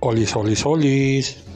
Olis, olis, olis.